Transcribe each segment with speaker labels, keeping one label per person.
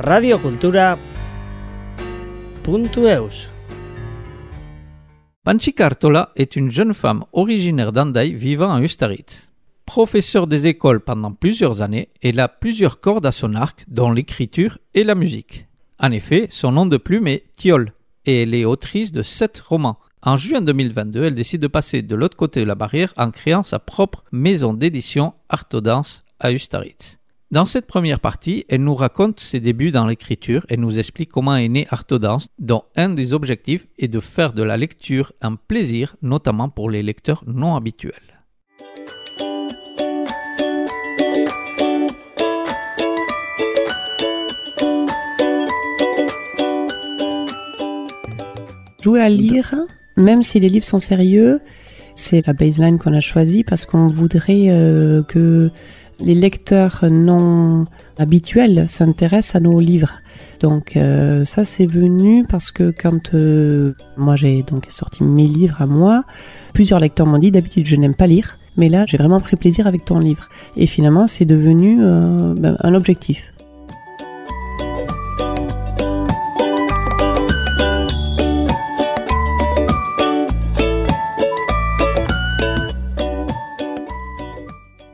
Speaker 1: radiocultura.eus
Speaker 2: Panchika Artola est une jeune femme originaire d'Andaï vivant à Ustaritz. Professeure des écoles pendant plusieurs années, elle a plusieurs cordes à son arc, dont l'écriture et la musique. En effet, son nom de plume est Thiol, et elle est autrice de sept romans. En juin 2022, elle décide de passer de l'autre côté de la barrière en créant sa propre maison d'édition Artodance à Ustaritz. Dans cette première partie, elle nous raconte ses débuts dans l'écriture et nous explique comment est né Artodance, dont un des objectifs est de faire de la lecture un plaisir, notamment pour les lecteurs non habituels.
Speaker 3: Jouer à lire, même si les livres sont sérieux, c'est la baseline qu'on a choisie parce qu'on voudrait euh, que les lecteurs non habituels s'intéressent à nos livres. Donc euh, ça c'est venu parce que quand euh, moi j'ai donc sorti mes livres à moi, plusieurs lecteurs m'ont dit d'habitude je n'aime pas lire, mais là j'ai vraiment pris plaisir avec ton livre. Et finalement c'est devenu ben, un objectif.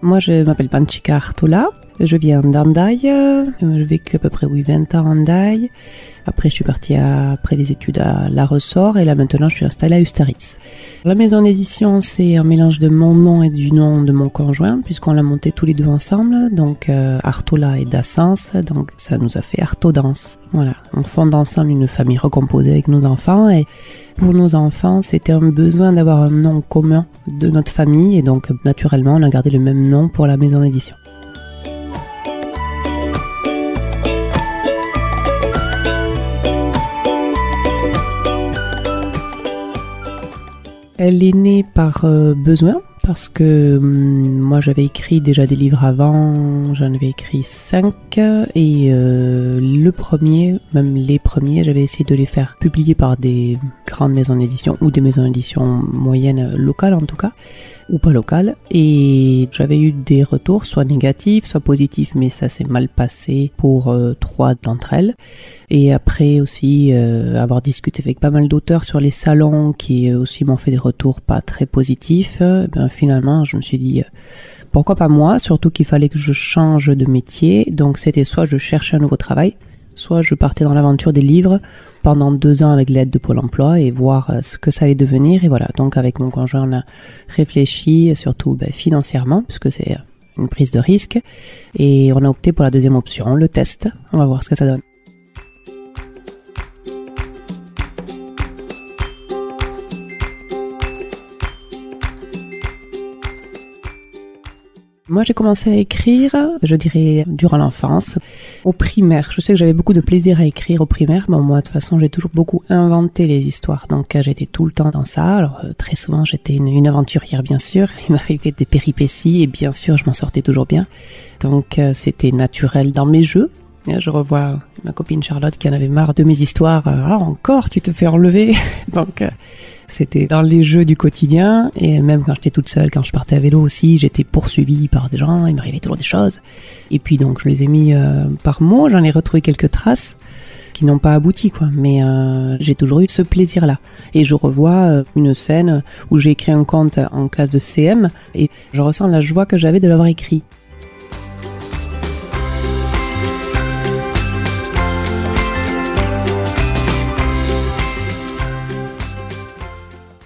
Speaker 3: Moi, je m'appelle Panchika Artola. Je viens d'Andaï. J'ai vécu à peu près oui, 20 ans à Andaï. Après, je suis partie après des études à La Ressort et là maintenant, je suis installée à Ustaritz. La maison d'édition, c'est un mélange de mon nom et du nom de mon conjoint puisqu'on l'a monté tous les deux ensemble. Donc, euh, Artola et Dassens. Donc, ça nous a fait Artodance. Voilà. On fonde ensemble une famille recomposée avec nos enfants et pour nos enfants, c'était un besoin d'avoir un nom commun de notre famille et donc naturellement, on a gardé le même nom pour la maison d'édition. Elle est née par euh, besoin parce que hum, moi j'avais écrit déjà des livres avant, j'en avais écrit cinq et euh, le premier, même les premiers, j'avais essayé de les faire publier par des grandes maisons d'édition ou des maisons d'édition moyennes locales en tout cas ou pas local. Et j'avais eu des retours, soit négatifs, soit positifs, mais ça s'est mal passé pour euh, trois d'entre elles. Et après aussi euh, avoir discuté avec pas mal d'auteurs sur les salons qui aussi m'ont fait des retours pas très positifs, eh finalement je me suis dit pourquoi pas moi, surtout qu'il fallait que je change de métier. Donc c'était soit je cherchais un nouveau travail, soit je partais dans l'aventure des livres pendant deux ans avec l'aide de Pôle Emploi et voir euh, ce que ça allait devenir. Et voilà, donc avec mon conjoint, on a réfléchi, surtout ben, financièrement, puisque c'est une prise de risque. Et on a opté pour la deuxième option, le test. On va voir ce que ça donne. Moi, j'ai commencé à écrire, je dirais, durant l'enfance, au primaire. Je sais que j'avais beaucoup de plaisir à écrire au primaire. mais moi, de toute façon, j'ai toujours beaucoup inventé les histoires. Donc, euh, j'étais tout le temps dans ça. Alors, euh, très souvent, j'étais une, une, aventurière, bien sûr. Il m'arrivait des péripéties et bien sûr, je m'en sortais toujours bien. Donc, euh, c'était naturel dans mes jeux. Je revois ma copine Charlotte qui en avait marre de mes histoires. Ah, encore, tu te fais enlever. Donc, c'était dans les jeux du quotidien et même quand j'étais toute seule, quand je partais à vélo aussi, j'étais poursuivie par des gens, il m'arrivait toujours des choses. Et puis donc je les ai mis euh, par mots, j'en ai retrouvé quelques traces qui n'ont pas abouti quoi, mais euh, j'ai toujours eu ce plaisir là. Et je revois euh, une scène où j'ai écrit un conte en classe de CM et je ressens la joie que j'avais de l'avoir écrit.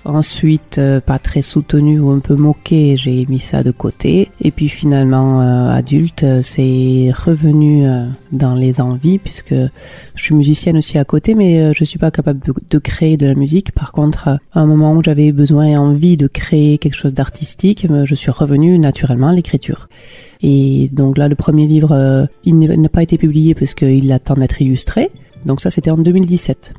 Speaker 3: Ensuite, euh, pas très soutenu ou un peu moqué, j'ai mis ça de côté. Et puis finalement, euh, adulte, euh, c'est revenu dans les envies puisque je suis musicienne aussi à côté, mais je suis pas capable de, créer de la musique. Par contre, à un moment où j'avais besoin et envie de créer quelque chose d'artistique, je suis revenue naturellement à l'écriture. Et donc là, le premier livre, il n'a pas été publié parce qu'il attend d'être illustré. Donc ça, c'était en 2017.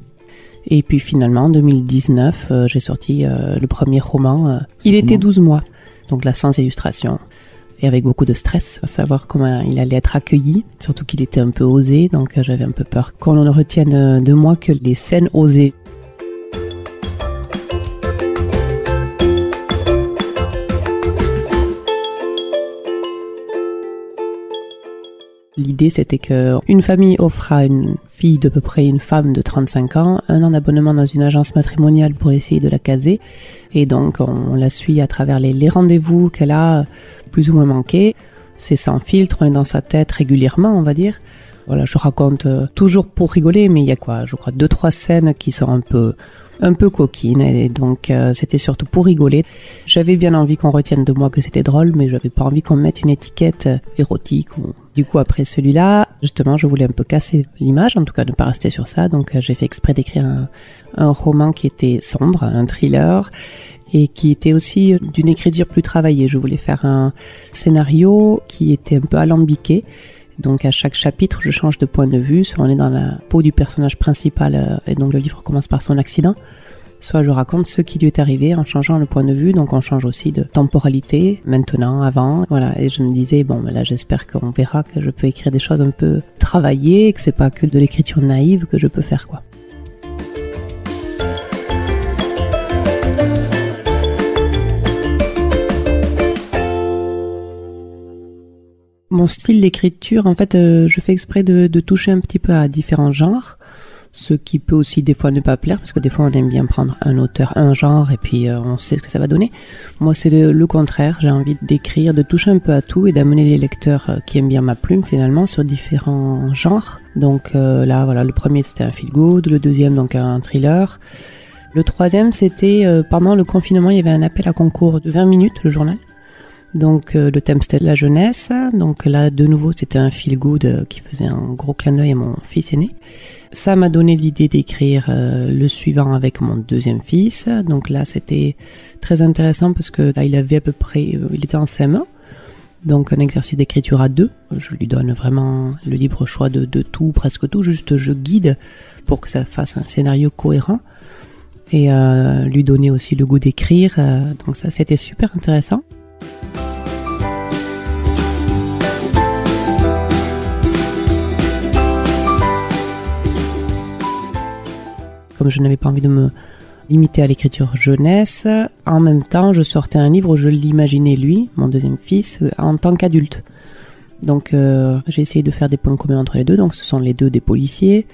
Speaker 3: Et puis finalement, en 2019, euh, j'ai sorti euh, le premier roman. Euh, il était 12 mois, donc là sans illustration. Et avec beaucoup de stress, à savoir comment il allait être accueilli, surtout qu'il était un peu osé, donc j'avais un peu peur qu'on ne retienne de moi que les scènes osées. L'idée, c'était que une famille offre à une fille d'à peu près une femme de 35 ans un an d'abonnement dans une agence matrimoniale pour essayer de la caser. Et donc, on, la suit à travers les, les rendez-vous qu'elle a plus ou moins manqués. C'est sans filtre, on est dans sa tête régulièrement, on va dire. Voilà, je raconte euh, toujours pour rigoler, mais il y a quoi, je crois, deux, trois scènes qui sont un peu un peu coquine et donc euh, c'était surtout pour rigoler. J'avais bien envie qu'on retienne de moi que c'était drôle, mais j'avais pas envie qu'on mette une étiquette euh, érotique. Ou... Du coup, après celui-là, justement, je voulais un peu casser l'image, en tout cas ne pas rester sur ça. Donc euh, j'ai fait exprès d'écrire un, un roman qui était sombre, un thriller et qui était aussi d'une écriture plus travaillée. Je voulais faire un scénario qui était un peu alambiqué donc à chaque chapitre, je change de point de vue. Soit on est dans la peau du personnage principal euh, et donc le livre commence par son accident. Soit je raconte ce qui lui est arrivé en changeant le point de vue, donc on change aussi de temporalité, maintenant, avant, voilà. Et je me disais bon, ben là j'espère qu'on verra que je peux écrire des choses un peu travaillées, que c'est pas que de l'écriture naïve que je peux faire quoi. Mon style d'écriture, en fait, euh, je fais exprès de, toucher un petit peu à différents genres, ce qui peut aussi des fois ne pas plaire, parce que des fois on aime bien prendre un auteur, un genre, et puis euh, on sait ce que ça va donner. Moi, c'est le, contraire, j'ai envie d'écrire, de toucher un peu à tout et d'amener les lecteurs euh, qui aiment bien ma plume, finalement, sur différents genres. Donc là, voilà, le premier c'était un feel good, le deuxième donc un thriller. Le troisième, c'était pendant le confinement, il y avait un appel à concours de 20 minutes, le journal. Donc euh, le thème c'était la jeunesse. Donc là de nouveau c'était un feel good euh, qui faisait un gros clin d'œil à mon fils aîné. Ça m'a donné l'idée d'écrire euh, le suivant avec mon deuxième fils. Donc là c'était très intéressant parce que là il avait à peu près, il était en CM1. Donc un exercice d'écriture à deux. Je lui donne vraiment le libre choix de, tout, presque tout. Juste je guide pour que ça fasse un scénario cohérent et lui donner aussi le goût d'écrire. donc ça c'était super intéressant. Comme je n'avais pas envie de me limiter à l'écriture jeunesse, en même temps, je sortais un livre où je l'imaginais lui, mon deuxième fils, en tant qu'adulte. Donc euh, j'ai essayé de faire des points communs entre les deux. Donc ce sont les deux des policiers.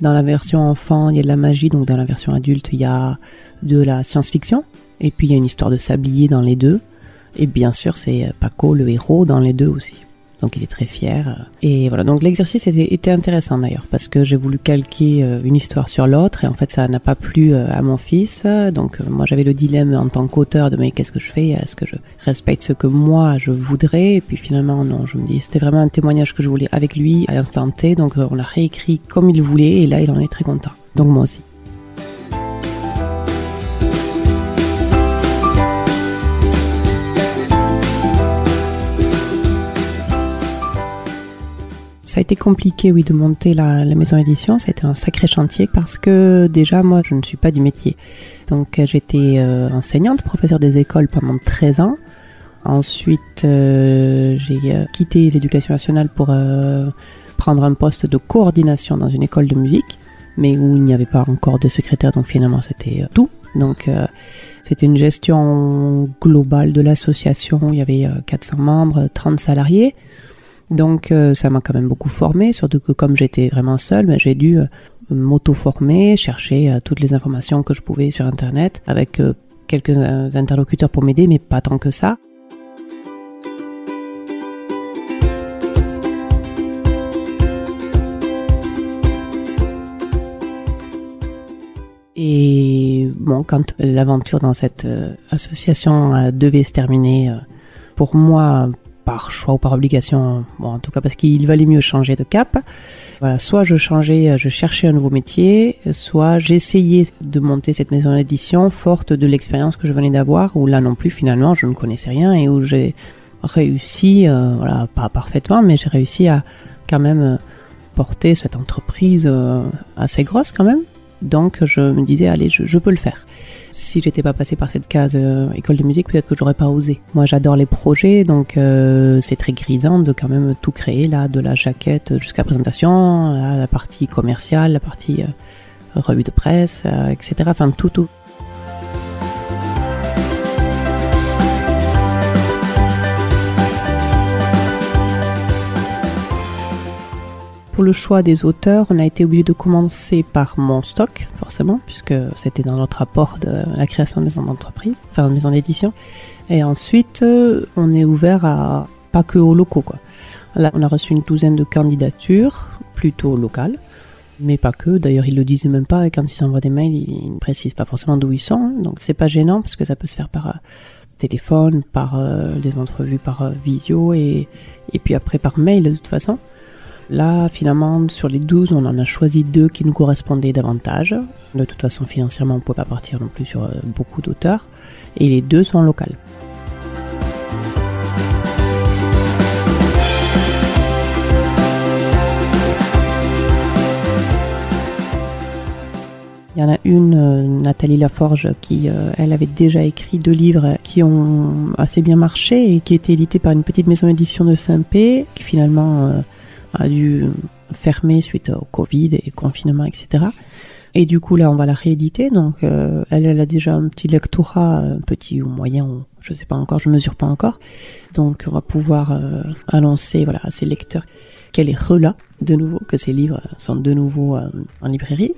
Speaker 3: Dans la version enfant, il y a de la magie. Donc dans la version adulte, il y a de la science-fiction. Et puis il y a une histoire de sablier dans les deux. Et bien sûr, c'est Paco le héros dans les deux aussi. Donc il est très fier. Et voilà, donc l'exercice était, intéressant d'ailleurs parce que j'ai voulu calquer euh, une histoire sur l'autre et en fait ça n'a pas plu euh, à mon fils. Donc euh, moi j'avais le dilemme en tant qu'auteur de mais qu'est-ce que je fais? Est-ce que je respecte ce que moi je voudrais? Et puis finalement non, je me dis c'était vraiment un témoignage que je voulais avec lui à l'instant T. Donc on l'a réécrit comme il voulait et là il en est très content. Donc moi aussi. Ça a été compliqué, oui, de monter la, maison édition. C'était un sacré chantier parce que déjà, moi, je ne suis pas du métier. Donc, j'étais euh, enseignante, professeure des écoles pendant 13 ans. Ensuite, euh, j'ai euh, quitté l'éducation nationale pour prendre un poste de coordination dans une école de musique, mais où il n'y avait pas encore de secrétaire, donc finalement, c'était tout. Donc, c'était une gestion globale de l'association. Il y avait 400 membres, 30 salariés. Donc euh, ça m'a quand même beaucoup formé, surtout que comme j'étais vraiment seule, ben, j'ai dû euh, m'auto-former, chercher euh, toutes les informations que je pouvais sur Internet avec quelques interlocuteurs pour m'aider, mais pas tant que ça. Et bon, quand l'aventure dans cette association devait se terminer, pour moi, par choix ou par obligation, bon, en tout cas parce qu'il valait mieux changer de cap. Voilà, soit je changeais, je cherchais un nouveau métier, soit j'essayais de monter cette maison d'édition forte de l'expérience que je venais d'avoir, où là non plus finalement je ne connaissais rien et où j'ai réussi, euh, voilà, pas parfaitement, mais j'ai réussi à quand même euh, porter cette entreprise euh, assez grosse quand même. Donc je me disais, allez, je peux le faire si j'étais pas passée par cette case euh, école de musique, peut-être que j'aurais pas osé. Moi, j'adore les projets, donc euh, c'est très grisant de quand même tout créer là, de la jaquette jusqu'à présentation, la partie commerciale, la partie euh, revue de presse, etc. Enfin, tout, tout. Pour le choix des auteurs, on a été obligé de commencer par mon stock, forcément, puisque c'était dans notre rapport de la création de maison d'entreprise, enfin de maison d'édition. Et ensuite, euh, on est ouvert à pas que aux locaux, quoi. Là, on a reçu une douzaine de candidatures, plutôt locales, mais pas que. D'ailleurs, ils le disaient même pas. Et quand ils s'envoient des mails, ils ne précisent pas forcément d'où ils sont. hein. Donc, c'est pas gênant parce que ça peut se faire par euh, téléphone, par euh, des entrevues par euh, visio et puis après par mail de toute façon. Là, finalement, sur les 12, on en a choisi deux qui nous correspondaient davantage. De toute façon, financièrement, on ne pouvait pas partir non plus sur euh, beaucoup d'auteurs. Et les deux sont locales. Il y en a une, euh, Nathalie Laforge, qui, euh, elle, avait déjà écrit deux livres qui ont assez bien marché et qui étaient édités par une petite maison d'édition de Saint-Pé, qui finalement a dû fermer suite au Covid et confinement, etc. Et du coup, là, on va la rééditer. Donc, euh, elle, a déjà un petit lectorat, petit ou moyen, je sais pas encore, je mesure pas encore. Donc, on va pouvoir euh, annoncer voilà, à ses lecteurs qu'elle est rela de nouveau, que ses livres sont de nouveau euh, en librairie.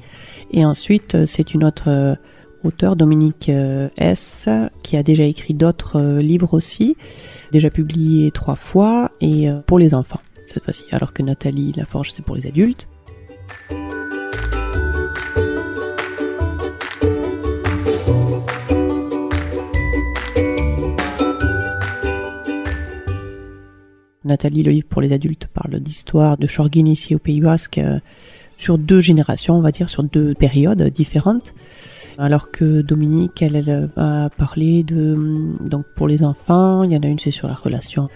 Speaker 3: Et ensuite, c'est une autre auteure, Dominique S, qui a déjà écrit d'autres livres aussi, déjà publiés trois fois, et pour les enfants cette fois-ci, alors que Nathalie Laforge, c'est pour les adultes. Nathalie, le livre pour les adultes, parle d'histoire de Chorguin ici au Pays Basque euh, sur deux générations, on va dire, sur deux périodes différentes. Alors que Dominique, elle, elle va parler de, donc pour les enfants, il y en a une, c'est sur la relation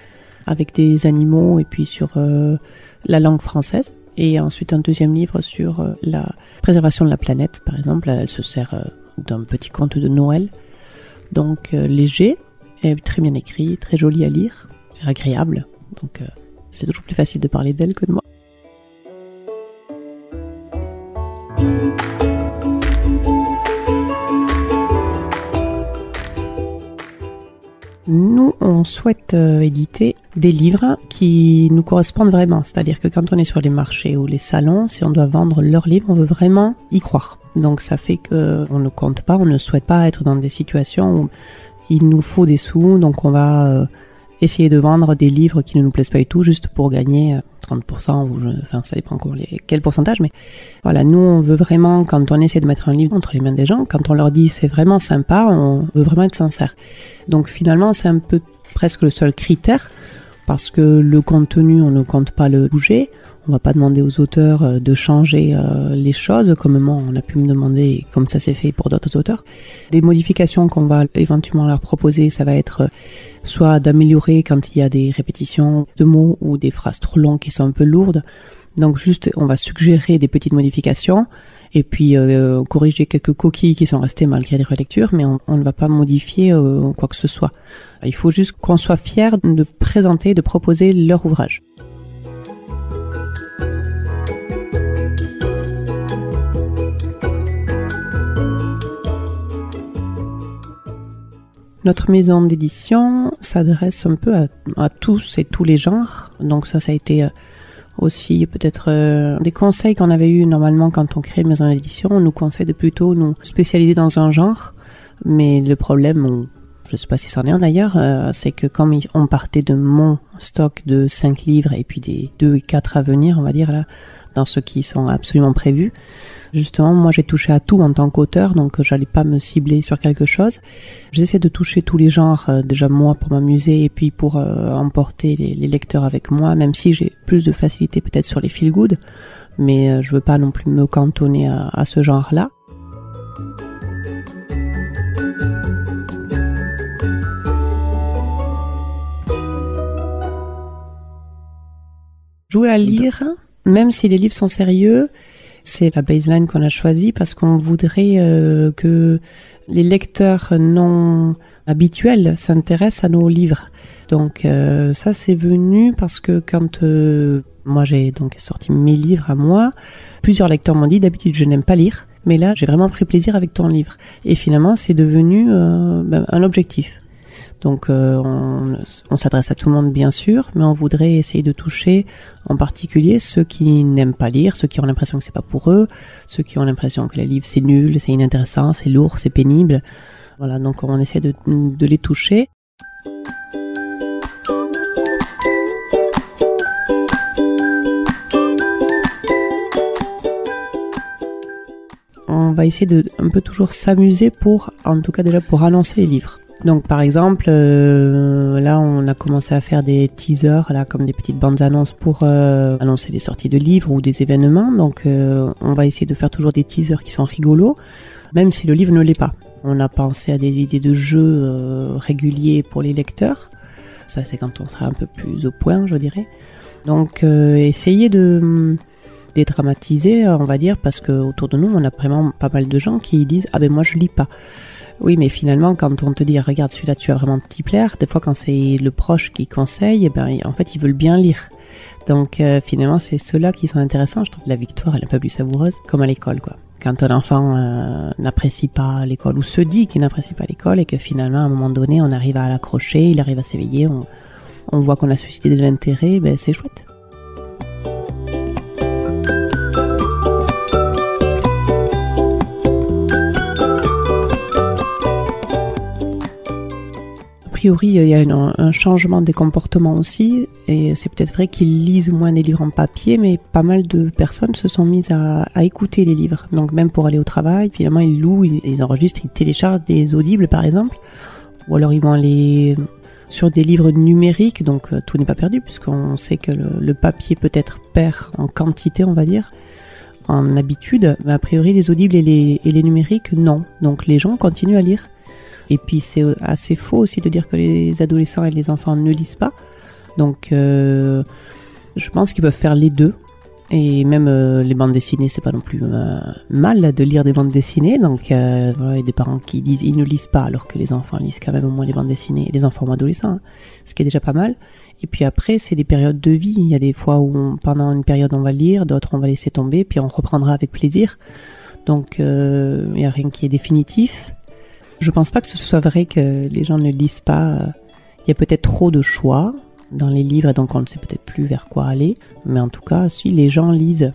Speaker 3: avec des animaux et puis sur euh, la langue française. Et ensuite un deuxième livre sur euh, la préservation de la planète, par exemple. Elle se sert euh, d'un petit conte de Noël. Donc léger, et très bien écrit, très joli à lire, agréable. Donc c'est toujours plus facile de parler d'elle que de moi. Nous, on souhaite euh, éditer des livres qui nous correspondent vraiment. C'est-à-dire que quand on est sur les marchés ou les salons, si on doit vendre leurs livres, on veut vraiment y croire. Donc ça fait que on ne compte pas, on ne souhaite pas être dans des situations où il nous faut des sous, donc on va euh, essayer de vendre des livres qui ne nous plaisent pas du tout juste pour gagner euh, 30% ou je, enfin ça dépend encore les, quel pourcentage mais voilà nous on veut vraiment quand on essaie de mettre un livre entre les mains des gens quand on leur dit c'est vraiment sympa on veut vraiment être sincère. Donc finalement c'est un peu presque le seul critère parce que le contenu on ne compte pas le bouger on va pas demander aux auteurs euh, de changer euh, les choses comme moi on a pu me demander comme ça s'est fait pour d'autres auteurs des modifications qu'on va éventuellement leur proposer ça va être euh, soit d'améliorer quand il y a des répétitions de mots ou des phrases trop longues qui sont un peu lourdes. Donc juste, on va suggérer des petites modifications et puis euh, corriger quelques coquilles qui sont restées malgré les relectures, mais on, on ne va pas modifier euh, quoi que ce soit. Il faut juste qu'on soit fier de présenter, de proposer leur ouvrage. Notre maison d'édition s'adresse un peu à, tous et tous les genres. Donc ça, ça a été euh, aussi peut-être euh, des conseils qu'on avait eu normalement quand on crée une maison d'édition. On nous conseille de plutôt nous spécialiser dans un genre. Mais le problème, je sais pas si c'en est un d'ailleurs, euh, c'est que comme on partait de mon stock de 5 livres et puis des 2 et 4 à venir, on va dire là, dans ceux qui sont absolument prévus, justement, moi j'ai touché à tout en tant qu'auteur, donc euh, j'allais pas me cibler sur quelque chose. J'essaie de toucher tous les genres, euh, déjà moi pour m'amuser et puis pour euh, emporter les, lecteurs avec moi, même si j'ai plus de facilité peut-être sur les feel good, mais je veux pas non plus me cantonner à ce genre-là. Jouer à lire, même si les livres sont sérieux, c'est la baseline qu'on a choisie parce qu'on voudrait euh, que les lecteurs non habituels s'intéressent à nos livres. Donc euh, ça c'est venu parce que quand euh, moi j'ai donc sorti mes livres à moi, plusieurs lecteurs m'ont dit d'habitude je n'aime pas lire, mais là j'ai vraiment pris plaisir avec ton livre. Et finalement c'est devenu euh, ben, un objectif. Donc euh, on, s'adresse à tout le monde bien sûr, mais on voudrait essayer de toucher en particulier ceux qui n'aiment pas lire, ceux qui ont l'impression que c'est pas pour eux, ceux qui ont l'impression que les livres c'est nul, c'est inintéressant, c'est lourd, c'est pénible. Voilà, donc on essaie de, de les toucher. on va essayer de un peu toujours s'amuser pour, en tout cas déjà pour annoncer les livres. Donc par exemple, euh, là on a commencé à faire des teasers, là comme des petites bandes annonces pour euh, annoncer les sorties de livres ou des événements. Donc euh, on va essayer de faire toujours des teasers qui sont rigolos, même si le livre ne l'est pas. On a pensé à des idées de jeux réguliers pour les lecteurs. Ça c'est quand on sera un peu plus au point, je dirais. Donc essayer de dédramatiser, on va dire, parce que autour de nous, on a vraiment pas mal de gens qui disent ah ben moi je lis pas. Oui, mais finalement, quand on te dit regarde celui-là, tu vas vraiment t'y plaire, des fois quand c'est le proche qui conseille, eh ben en fait ils veulent bien lire. Donc euh, finalement, c'est ceux-là qui sont intéressants. Je trouve la victoire elle est un peu plus savoureuse, comme à l'école quoi. Quand un enfant euh, n'apprécie pas l'école ou se dit qu'il n'apprécie pas l'école et que finalement à un moment donné on arrive à l'accrocher, il arrive à s'éveiller, on, on voit qu'on a suscité de l'intérêt, ben c'est chouette. Priori, il y a un, changement des comportements aussi, et c'est peut-être vrai qu'ils lisent moins des livres en papier, mais pas mal de personnes se sont mises à, écouter les livres. Donc même pour aller au travail, finalement, ils louent, ils, enregistrent, ils téléchargent des audibles, par exemple, ou alors ils vont aller sur des livres numériques, donc euh, tout n'est pas perdu, puisqu'on sait que le, papier peut être perd en quantité, on va dire, en habitude, mais a priori les audibles et les, et les numériques, non. Donc les gens continuent à lire. Et puis c'est assez faux aussi de dire que les adolescents et les enfants ne lisent pas. Donc euh, je pense qu'ils peuvent faire les deux. Et même euh, les bandes dessinées, c'est pas non plus euh, mal de lire des bandes dessinées. Donc voilà, a des parents qui disent ils ne lisent pas alors que les enfants lisent quand même au moins les bandes dessinées, les enfants ou adolescents, hein. ce qui est déjà pas mal. Et puis après, c'est des périodes de vie. Il y a des fois où pendant une période on va lire, d'autres on va laisser tomber, puis on reprendra avec plaisir. Donc il n'y a rien qui est définitif. Je pense pas que ce soit vrai que les gens ne lisent pas. Il y a peut-être trop de choix dans les livres et donc on ne sait peut-être plus vers quoi aller. Mais en tout cas, si les gens lisent,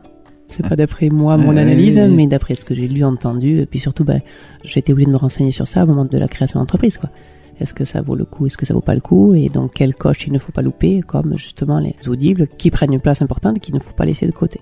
Speaker 3: c'est pas d'après moi mon analyse, mais d'après ce que j'ai lu, entendu. Et puis surtout, ben, j'ai été obligé de me renseigner sur ça au moment de la création d'entreprise. Quoi. Est-ce que ça vaut le coup? Est-ce que ça vaut pas le coup? Et donc, quelle coche il ne faut pas louper, comme justement les audibles qui prennent une place importante qu'il ne faut pas laisser de côté.